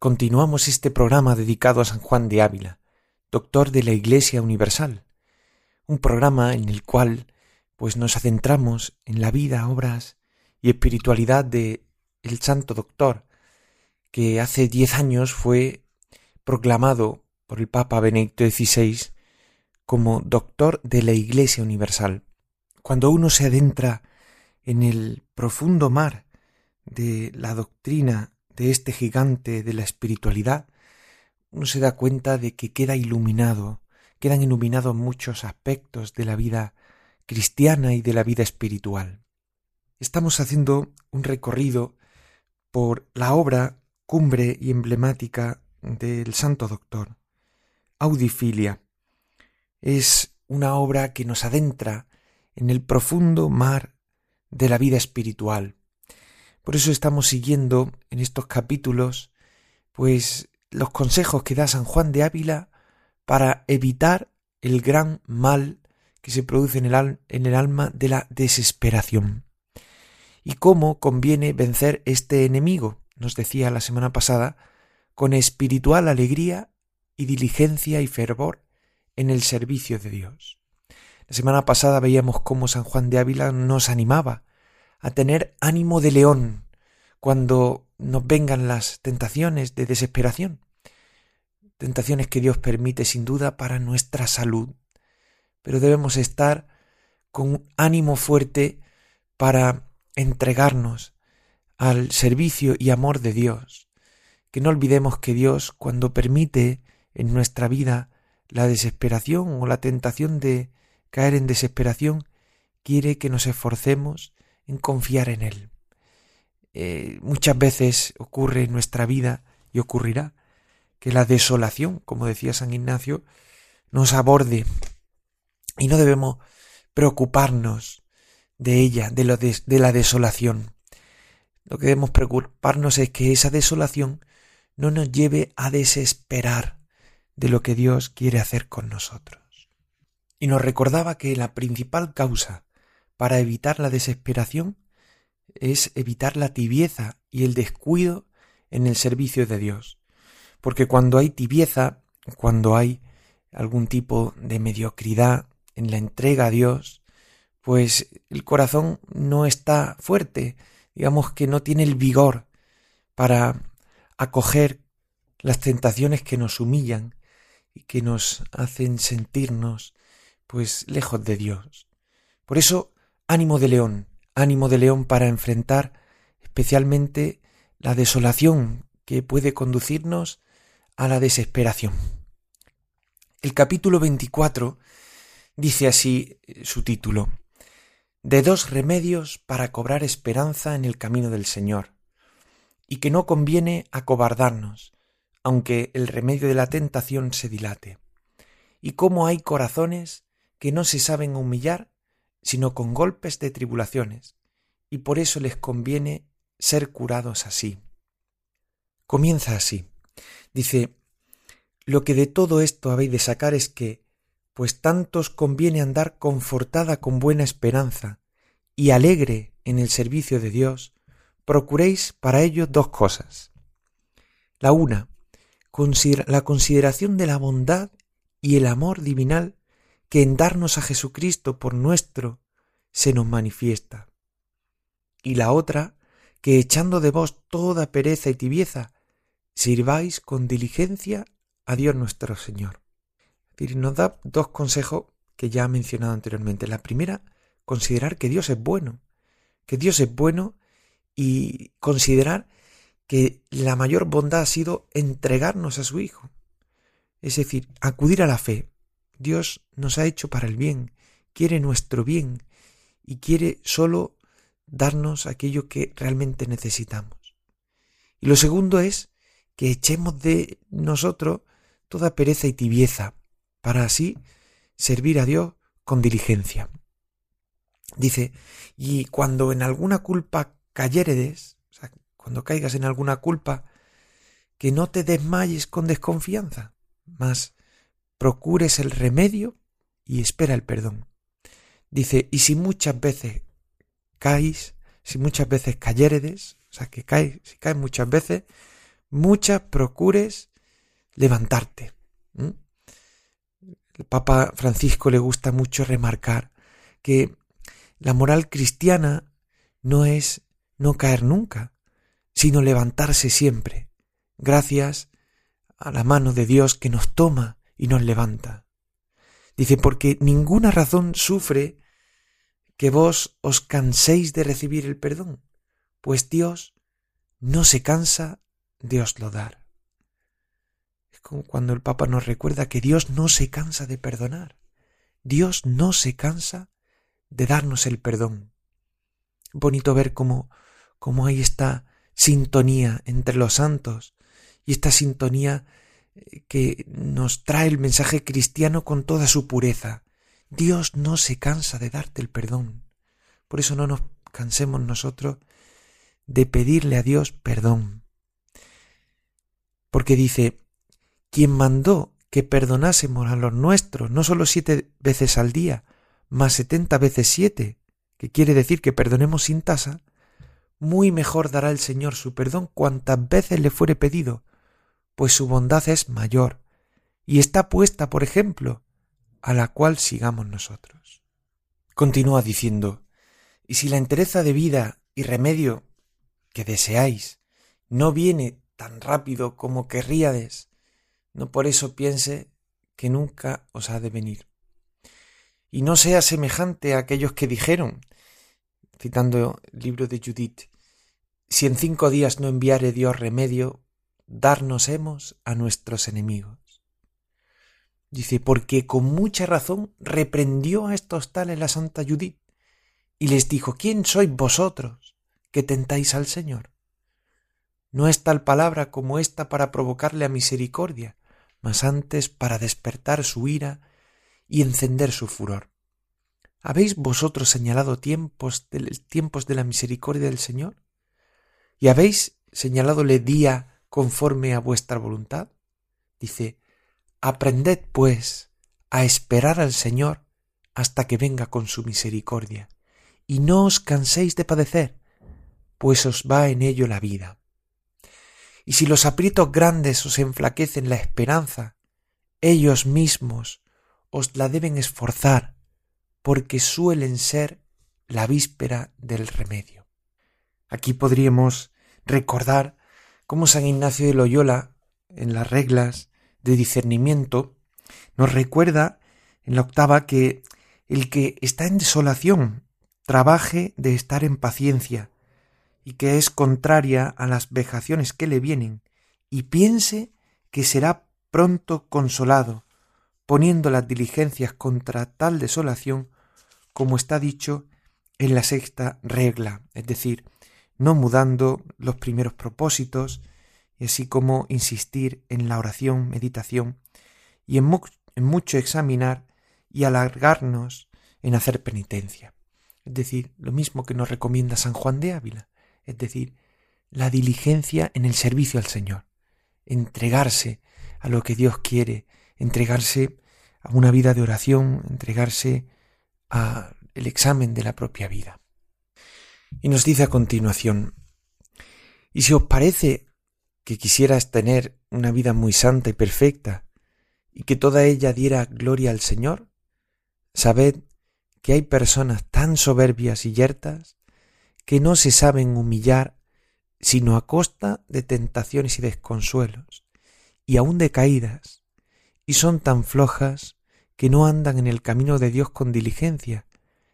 continuamos este programa dedicado a San Juan de Ávila, doctor de la Iglesia Universal. Un programa en el cual pues nos adentramos en la vida, obras y espiritualidad de el santo doctor, que hace diez años fue proclamado por el Papa Benedicto XVI como doctor de la Iglesia Universal. Cuando uno se adentra en el profundo mar de la doctrina de este gigante de la espiritualidad, uno se da cuenta de que queda iluminado, quedan iluminados muchos aspectos de la vida cristiana y de la vida espiritual. Estamos haciendo un recorrido por la obra cumbre y emblemática del Santo Doctor, Audifilia. Es una obra que nos adentra en el profundo mar de la vida espiritual. Por eso estamos siguiendo en estos capítulos, pues, los consejos que da San Juan de Ávila para evitar el gran mal que se produce en el, en el alma de la desesperación. Y cómo conviene vencer este enemigo, nos decía la semana pasada, con espiritual alegría y diligencia y fervor en el servicio de Dios. La semana pasada veíamos cómo San Juan de Ávila nos animaba a tener ánimo de león cuando nos vengan las tentaciones de desesperación. Tentaciones que Dios permite sin duda para nuestra salud. Pero debemos estar con ánimo fuerte para entregarnos al servicio y amor de Dios. Que no olvidemos que Dios, cuando permite en nuestra vida la desesperación o la tentación de caer en desesperación, quiere que nos esforcemos en confiar en Él. Eh, muchas veces ocurre en nuestra vida y ocurrirá que la desolación, como decía San Ignacio, nos aborde y no debemos preocuparnos de ella, de, lo de, de la desolación. Lo que debemos preocuparnos es que esa desolación no nos lleve a desesperar de lo que Dios quiere hacer con nosotros. Y nos recordaba que la principal causa para evitar la desesperación es evitar la tibieza y el descuido en el servicio de Dios. Porque cuando hay tibieza, cuando hay algún tipo de mediocridad en la entrega a Dios, pues el corazón no está fuerte, digamos que no tiene el vigor para acoger las tentaciones que nos humillan y que nos hacen sentirnos pues lejos de Dios. Por eso ánimo de león, ánimo de león para enfrentar especialmente la desolación que puede conducirnos a la desesperación. El capítulo 24 dice así eh, su título, de dos remedios para cobrar esperanza en el camino del Señor, y que no conviene acobardarnos, aunque el remedio de la tentación se dilate, y cómo hay corazones que no se saben humillar sino con golpes de tribulaciones, y por eso les conviene ser curados así. Comienza así. Dice, lo que de todo esto habéis de sacar es que, pues tanto os conviene andar confortada con buena esperanza y alegre en el servicio de Dios, procuréis para ello dos cosas. La una, la consideración de la bondad y el amor divinal que en darnos a Jesucristo por nuestro se nos manifiesta. Y la otra, que echando de vos toda pereza y tibieza, sirváis con diligencia a Dios nuestro Señor. Y nos da dos consejos que ya he mencionado anteriormente. La primera, considerar que Dios es bueno, que Dios es bueno y considerar que la mayor bondad ha sido entregarnos a su Hijo. Es decir, acudir a la fe, Dios nos ha hecho para el bien, quiere nuestro bien y quiere solo darnos aquello que realmente necesitamos. Y lo segundo es que echemos de nosotros toda pereza y tibieza, para así servir a Dios con diligencia. Dice, y cuando en alguna culpa cayeredes, o sea, cuando caigas en alguna culpa, que no te desmayes con desconfianza, mas procures el remedio y espera el perdón. Dice, y si muchas veces caes, si muchas veces cayeredes, o sea, que caes, si caes muchas veces, muchas procures levantarte. El Papa Francisco le gusta mucho remarcar que la moral cristiana no es no caer nunca, sino levantarse siempre, gracias a la mano de Dios que nos toma y nos levanta. Dice, porque ninguna razón sufre que vos os canséis de recibir el perdón, pues Dios no se cansa de oslo dar. Es como cuando el Papa nos recuerda que Dios no se cansa de perdonar. Dios no se cansa de darnos el perdón. Bonito ver cómo, cómo hay esta sintonía entre los santos y esta sintonía que nos trae el mensaje cristiano con toda su pureza. Dios no se cansa de darte el perdón. Por eso no nos cansemos nosotros de pedirle a Dios perdón. Porque dice, quien mandó que perdonásemos a los nuestros no solo siete veces al día, más setenta veces siete, que quiere decir que perdonemos sin tasa, muy mejor dará el Señor su perdón cuantas veces le fuere pedido, pues su bondad es mayor, y está puesta, por ejemplo, a la cual sigamos nosotros. Continúa diciendo, y si la entereza de vida y remedio que deseáis no viene tan rápido como querríades, no por eso piense que nunca os ha de venir y no sea semejante a aquellos que dijeron, citando el libro de Judith, si en cinco días no enviare Dios remedio, darnos hemos a nuestros enemigos. Dice, porque con mucha razón reprendió a estos tales la Santa Judith y les dijo, ¿quién sois vosotros que tentáis al Señor? No es tal palabra como esta para provocarle a misericordia, mas antes para despertar su ira y encender su furor. ¿Habéis vosotros señalado tiempos de, tiempos de la misericordia del Señor? ¿Y habéis señaládole día conforme a vuestra voluntad? Dice, aprended pues a esperar al Señor hasta que venga con su misericordia, y no os canséis de padecer, pues os va en ello la vida. Y si los aprietos grandes os enflaquecen la esperanza, ellos mismos os la deben esforzar, porque suelen ser la víspera del remedio. Aquí podríamos recordar cómo San Ignacio de Loyola, en las reglas de discernimiento, nos recuerda en la octava que el que está en desolación trabaje de estar en paciencia, y que es contraria a las vejaciones que le vienen, y piense que será pronto consolado, poniendo las diligencias contra tal desolación como está dicho en la sexta regla, es decir, no mudando los primeros propósitos, y así como insistir en la oración, meditación, y en, mucho examinar y alargarnos en hacer penitencia. Es decir, lo mismo que nos recomienda San Juan de Ávila, es decir, la diligencia en el servicio al Señor, entregarse a lo que Dios quiere, entregarse a una vida de oración, entregarse a el examen de la propia vida. Y nos dice a continuación, y si os parece que quisieras tener una vida muy santa y perfecta, y que toda ella diera gloria al Señor, sabed que hay personas tan soberbias y yertas que no se saben humillar sino a costa de tentaciones y desconsuelos, y aun de caídas, y son tan flojas que no andan en el camino de Dios con diligencia,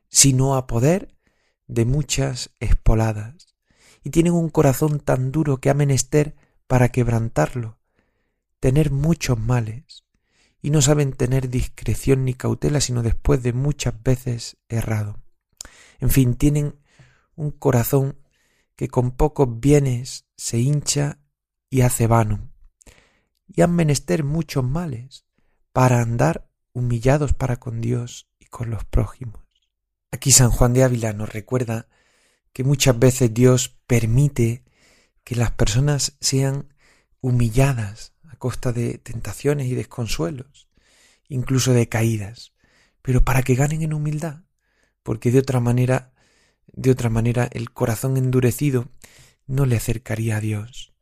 sino a poder de muchas espoladas, y tienen un corazón tan duro que ha menester para quebrantarlo, tener muchos males, y no saben tener discreción ni cautela sino después de muchas veces errado. En fin, tienen un corazón que con pocos bienes se hincha y hace vano, y han menester muchos males para andar humillados para con Dios y con los prójimos. Aquí San Juan de Ávila nos recuerda que muchas veces Dios permite que las personas sean humilladas a costa de tentaciones y desconsuelos, incluso de caídas, pero para que ganen en humildad, porque de otra manera, de otra manera el corazón endurecido no le acercaría a Dios.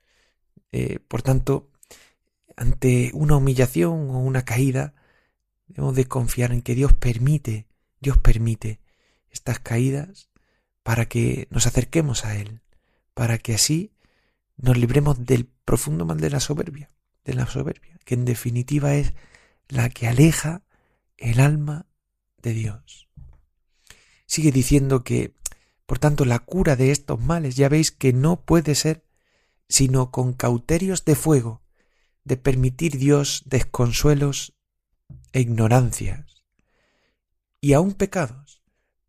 Eh, por tanto, ante una humillación o una caída, debemos de confiar en que Dios permite, Dios permite estas caídas para que nos acerquemos a Él, para que así nos libremos del profundo mal de la soberbia, de la soberbia, que en definitiva es la que aleja el alma de Dios. Sigue diciendo que, por tanto, la cura de estos males ya veis que no puede ser sino con cauterios de fuego, de permitir Dios desconsuelos e ignorancias, y aun pecados,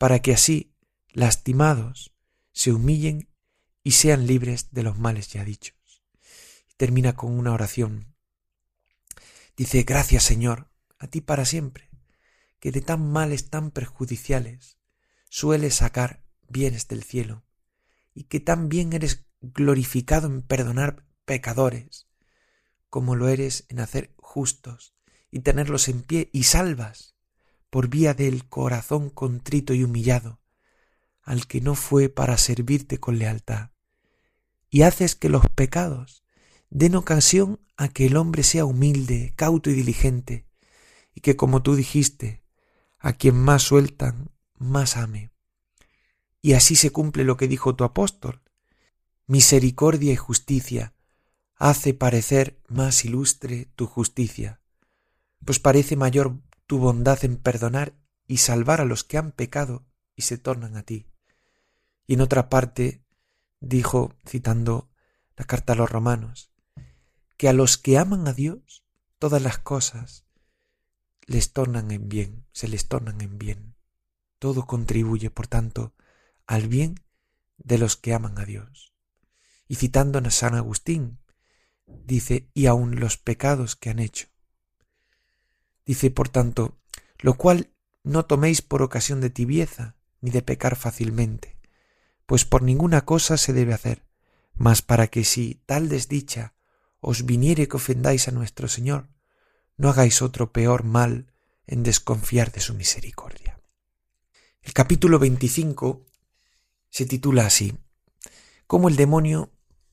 para que así, lastimados, se humillen y sean libres de los males ya dichos. Termina con una oración. Dice, gracias Señor, a ti para siempre, que de tan males tan perjudiciales sueles sacar bienes del cielo, y que tan bien eres glorificado en perdonar pecadores, como lo eres en hacer justos y tenerlos en pie y salvas por vía del corazón contrito y humillado, al que no fue para servirte con lealtad y haces que los pecados den ocasión a que el hombre sea humilde, cauto y diligente, y que, como tú dijiste, a quien más sueltan, más ame. Y así se cumple lo que dijo tu apóstol. Misericordia y justicia hace parecer más ilustre tu justicia, pues parece mayor tu bondad en perdonar y salvar a los que han pecado y se tornan a ti. Y en otra parte dijo, citando la carta a los romanos, que a los que aman a Dios, todas las cosas les tornan en bien, se les tornan en bien. Todo contribuye, por tanto, al bien de los que aman a Dios. Y citando a San Agustín, dice, y aun los pecados que han hecho. Dice, por tanto, lo cual no toméis por ocasión de tibieza, ni de pecar fácilmente, pues por ninguna cosa se debe hacer, mas para que si tal desdicha os viniere que ofendáis a nuestro Señor, no hagáis otro peor mal en desconfiar de su misericordia. El capítulo 25 se titula así, cómo el demonio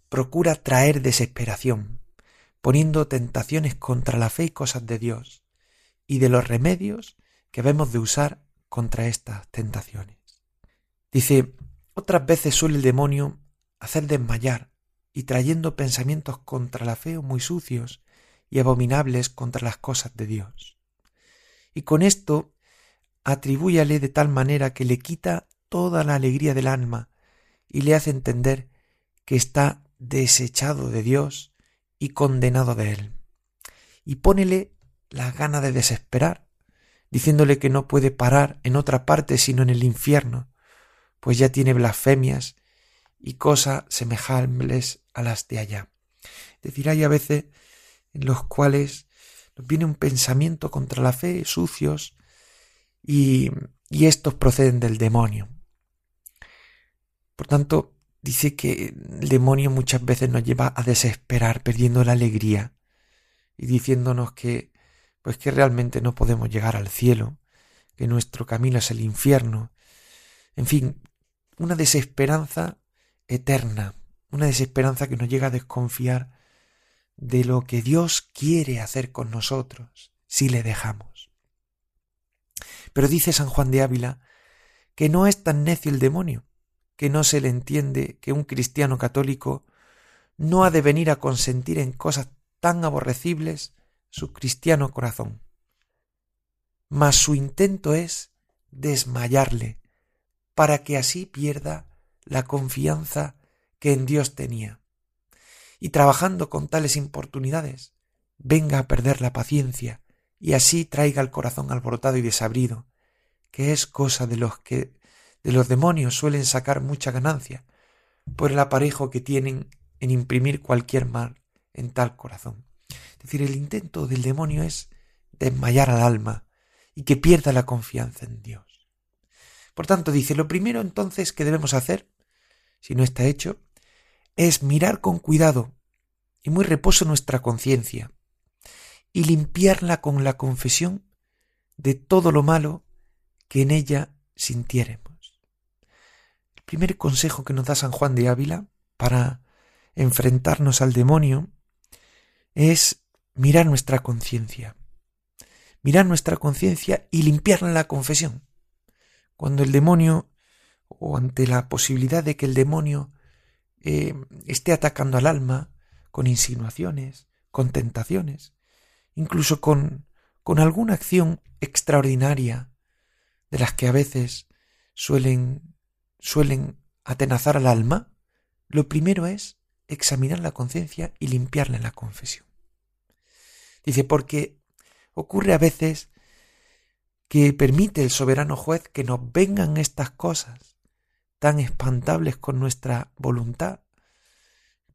procura traer desesperación, poniendo tentaciones contra la fe y cosas de Dios, y de los remedios que debemos de usar contra estas tentaciones. Dice, otras veces suele el demonio hacer desmayar y trayendo pensamientos contra la fe muy sucios y abominables contra las cosas de Dios. Y con esto atribúyale de tal manera que le quita toda la alegría del alma y le hace entender que está desechado de Dios y condenado de él. Y pónele la gana de desesperar, diciéndole que no puede parar en otra parte sino en el infierno, pues ya tiene blasfemias y cosas semejables a las de allá. Es decir, hay a veces en los cuales nos viene un pensamiento contra la fe, sucios, y, y estos proceden del demonio. Por tanto, dice que el demonio muchas veces nos lleva a desesperar, perdiendo la alegría y diciéndonos que pues que realmente no podemos llegar al cielo, que nuestro camino es el infierno. En fin, una desesperanza eterna, una desesperanza que nos llega a desconfiar de lo que Dios quiere hacer con nosotros si le dejamos. Pero dice San Juan de Ávila que no es tan necio el demonio, que no se le entiende que un cristiano católico no ha de venir a consentir en cosas tan aborrecibles su cristiano corazón. Mas su intento es desmayarle, para que así pierda la confianza que en Dios tenía. Y trabajando con tales importunidades, venga a perder la paciencia y así traiga el corazón alborotado y desabrido, que es cosa de los que de los demonios suelen sacar mucha ganancia por el aparejo que tienen en imprimir cualquier mal en tal corazón. Es decir, el intento del demonio es desmayar al alma y que pierda la confianza en Dios. Por tanto, dice, lo primero entonces que debemos hacer, si no está hecho, es mirar con cuidado y muy reposo nuestra conciencia y limpiarla con la confesión de todo lo malo que en ella sintiéremos. El primer consejo que nos da San Juan de Ávila para enfrentarnos al demonio es mirar nuestra conciencia. Mirar nuestra conciencia y limpiarla en la confesión. Cuando el demonio, o ante la posibilidad de que el demonio eh, esté atacando al alma con insinuaciones, con tentaciones, incluso con, con alguna acción extraordinaria de las que a veces suelen, suelen atenazar al alma, lo primero es examinar la conciencia y limpiarla en la confesión. Dice, porque ocurre a veces que permite el soberano juez que nos vengan estas cosas tan espantables con nuestra voluntad.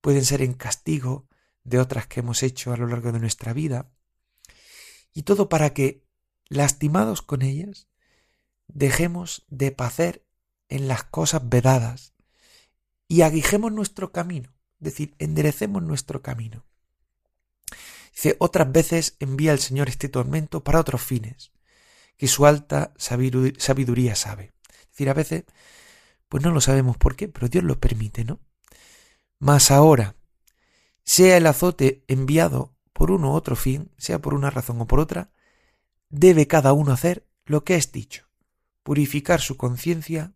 Pueden ser en castigo de otras que hemos hecho a lo largo de nuestra vida. Y todo para que, lastimados con ellas, dejemos de pacer en las cosas vedadas y aguijemos nuestro camino, es decir, enderecemos nuestro camino. Dice, otras veces envía el Señor este tormento para otros fines, que su alta sabiduría sabe. Es decir, a veces, pues no lo sabemos por qué, pero Dios lo permite, ¿no? Mas ahora, sea el azote enviado por uno u otro fin, sea por una razón o por otra, debe cada uno hacer lo que es dicho, purificar su conciencia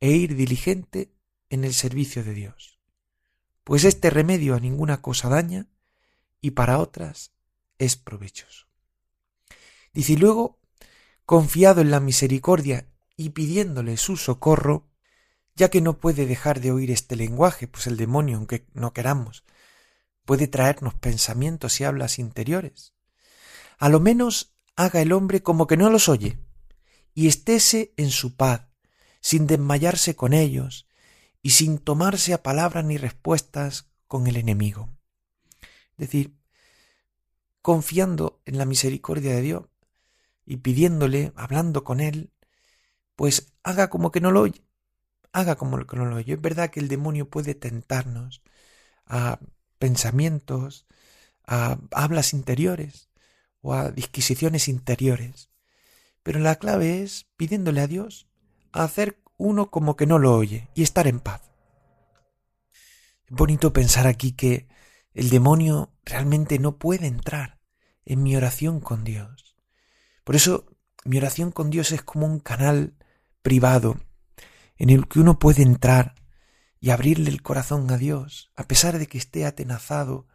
e ir diligente en el servicio de Dios. Pues este remedio a ninguna cosa daña y para otras es provechoso. Dice luego, confiado en la misericordia y pidiéndole su socorro, ya que no puede dejar de oír este lenguaje, pues el demonio, aunque no queramos, puede traernos pensamientos y hablas interiores. A lo menos haga el hombre como que no los oye, y estése en su paz, sin desmayarse con ellos, y sin tomarse a palabras ni respuestas con el enemigo. Decir, confiando en la misericordia de Dios y pidiéndole, hablando con Él, pues haga como que no lo oye, haga como que no lo oye. Es verdad que el demonio puede tentarnos a pensamientos, a hablas interiores o a disquisiciones interiores, pero la clave es pidiéndole a Dios a hacer uno como que no lo oye y estar en paz. Es bonito pensar aquí que el demonio realmente no puede entrar en mi oración con Dios. Por eso mi oración con Dios es como un canal privado en el que uno puede entrar y abrirle el corazón a Dios, a pesar de que esté atenazado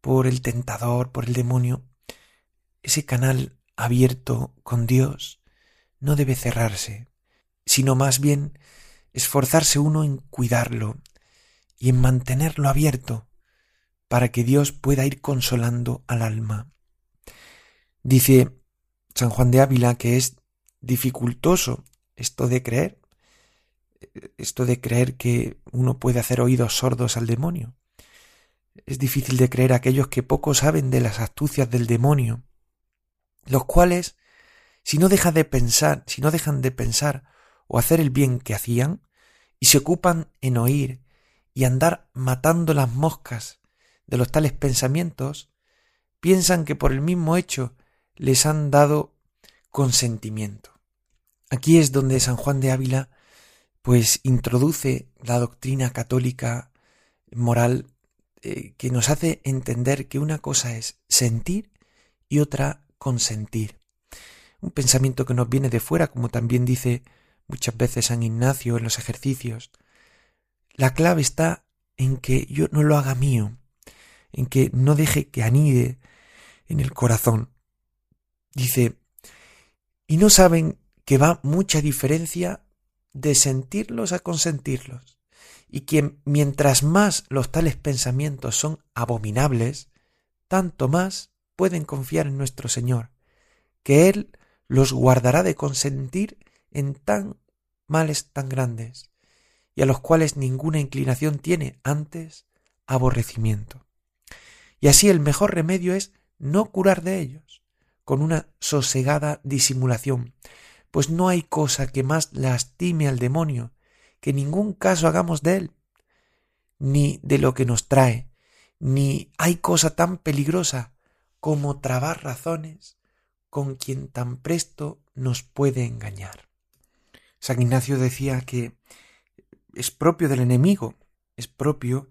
por el tentador, por el demonio. Ese canal abierto con Dios no debe cerrarse, sino más bien esforzarse uno en cuidarlo y en mantenerlo abierto para que Dios pueda ir consolando al alma. Dice San Juan de Ávila que es dificultoso esto de creer, esto de creer que uno puede hacer oídos sordos al demonio. Es difícil de creer aquellos que poco saben de las astucias del demonio, los cuales, si no dejan de pensar, si no dejan de pensar o hacer el bien que hacían, y se ocupan en oír y andar matando las moscas de los tales pensamientos, piensan que por el mismo hecho les han dado consentimiento. Aquí es donde San Juan de Ávila pues introduce la doctrina católica moral eh, que nos hace entender que una cosa es sentir y otra consentir. Un pensamiento que nos viene de fuera, como también dice muchas veces San Ignacio en los ejercicios. La clave está en que yo no lo haga mío, en que no deje que anide en el corazón. Dice, y no saben que va mucha diferencia de sentirlos a consentirlos, y que mientras más los tales pensamientos son abominables, tanto más pueden confiar en nuestro Señor, que Él los guardará de consentir en tan males tan grandes, y a los cuales ninguna inclinación tiene antes aborrecimiento. Y así el mejor remedio es no curar de ellos, con una sosegada disimulación, pues no hay cosa que más lastime al demonio que ningún caso hagamos de él, ni de lo que nos trae, ni hay cosa tan peligrosa como trabar razones con quien tan presto nos puede engañar. San Ignacio decía que es propio del enemigo, es propio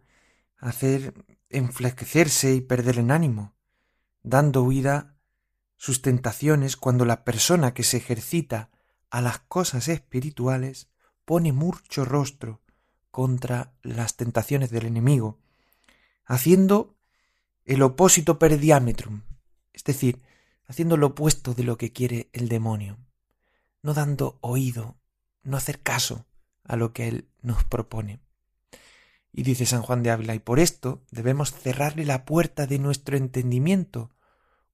hacer enflaquecerse y perder el ánimo, dando huida sus tentaciones cuando la persona que se ejercita a las cosas espirituales pone mucho rostro contra las tentaciones del enemigo, haciendo el opósito per diametrum, es decir, haciendo lo opuesto de lo que quiere el demonio, no dando oído, no hacer caso a lo que él nos propone. Y dice San Juan de Ávila, y por esto debemos cerrarle la puerta de nuestro entendimiento,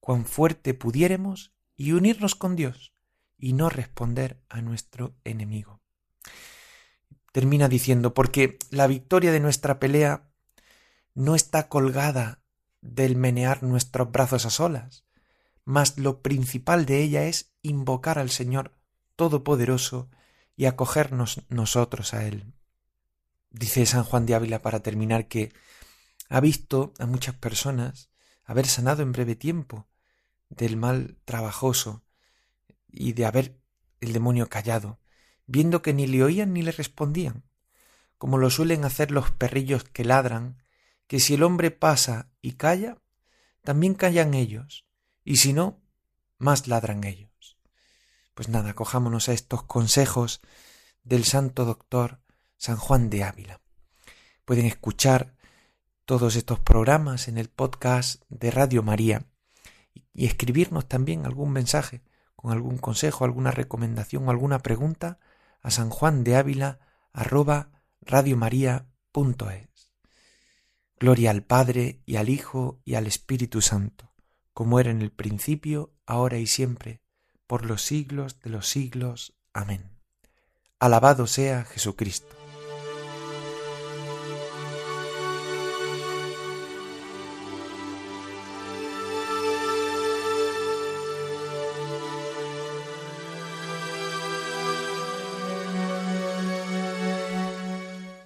cuán fuerte pudiéremos, y unirnos con Dios, y no responder a nuestro enemigo. Termina diciendo, porque la victoria de nuestra pelea no está colgada del menear nuestros brazos a solas, mas lo principal de ella es invocar al Señor Todopoderoso y acogernos nosotros a Él. Dice San Juan de Ávila para terminar que ha visto a muchas personas haber sanado en breve tiempo del mal trabajoso y de haber el demonio callado, viendo que ni le oían ni le respondían, como lo suelen hacer los perrillos que ladran, que si el hombre pasa y calla, también callan ellos, y si no, más ladran ellos. Pues nada, cojámonos a estos consejos del santo doctor San Juan de Ávila. Pueden escuchar todos estos programas en el podcast de Radio María y escribirnos también algún mensaje con algún consejo, alguna recomendación o alguna pregunta a San Juan de Ávila. Gloria al Padre y al Hijo y al Espíritu Santo, como era en el principio, ahora y siempre, por los siglos de los siglos. Amén. Alabado sea Jesucristo.